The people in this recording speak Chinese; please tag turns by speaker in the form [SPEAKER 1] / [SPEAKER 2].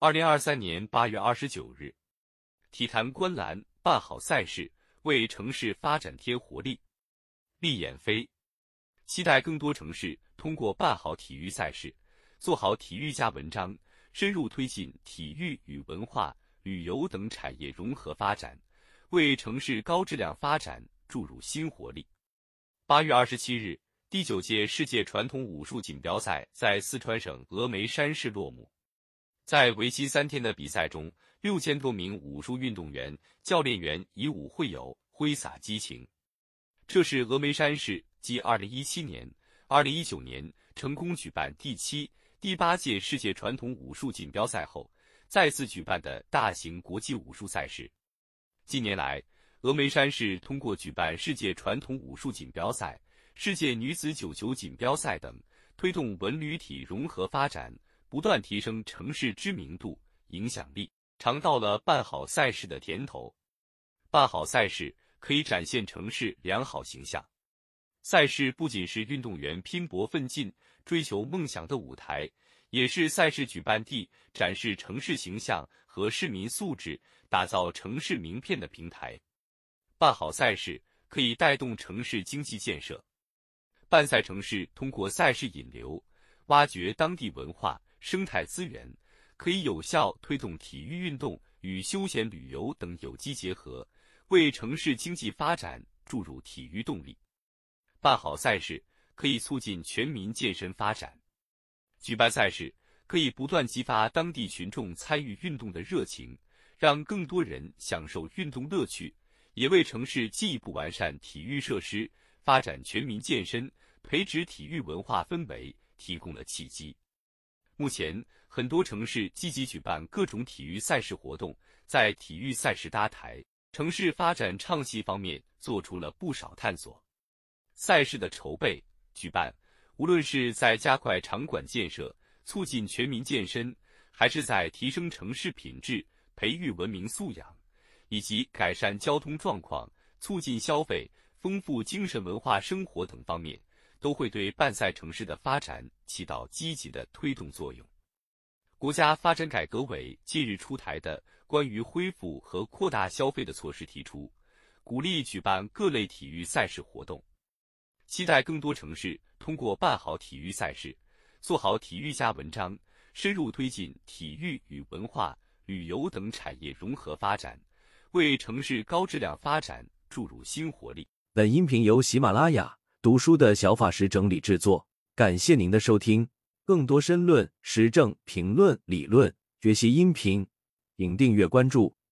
[SPEAKER 1] 二零二三年八月二十九日，体坛观澜，办好赛事，为城市发展添活力。厉眼飞，期待更多城市通过办好体育赛事，做好体育加文章，深入推进体育与文化、旅游等产业融合发展，为城市高质量发展注入新活力。八月二十七日，第九届世界传统武术锦标赛在四川省峨眉山市落幕。在为期三天的比赛中，六千多名武术运动员、教练员以武会友，挥洒激情。这是峨眉山市继二零一七年、二零一九年成功举办第七、第八届世界传统武术锦标赛后，再次举办的大型国际武术赛事。近年来，峨眉山市通过举办世界传统武术锦标赛、世界女子九球锦标赛等，推动文旅体融合发展。不断提升城市知名度、影响力，尝到了办好赛事的甜头。办好赛事可以展现城市良好形象。赛事不仅是运动员拼搏奋进、追求梦想的舞台，也是赛事举办地展示城市形象和市民素质、打造城市名片的平台。办好赛事可以带动城市经济建设。办赛城市通过赛事引流，挖掘当地文化。生态资源可以有效推动体育运动与休闲旅游等有机结合，为城市经济发展注入体育动力。办好赛事可以促进全民健身发展。举办赛事可以不断激发当地群众参与运动的热情，让更多人享受运动乐趣，也为城市进一步完善体育设施、发展全民健身、培植体育文化氛围提供了契机。目前，很多城市积极举办各种体育赛事活动，在体育赛事搭台、城市发展唱戏方面做出了不少探索。赛事的筹备、举办，无论是在加快场馆建设、促进全民健身，还是在提升城市品质、培育文明素养，以及改善交通状况、促进消费、丰富精神文化生活等方面。都会对办赛城市的发展起到积极的推动作用。国家发展改革委近日出台的关于恢复和扩大消费的措施提出，鼓励举办各类体育赛事活动，期待更多城市通过办好体育赛事，做好体育加文章，深入推进体育与文化、旅游等产业融合发展，为城市高质量发展注入新活力。
[SPEAKER 2] 本音频由喜马拉雅。读书的小法师整理制作，感谢您的收听。更多深论、时政评论、理论学习音频，请订阅关注。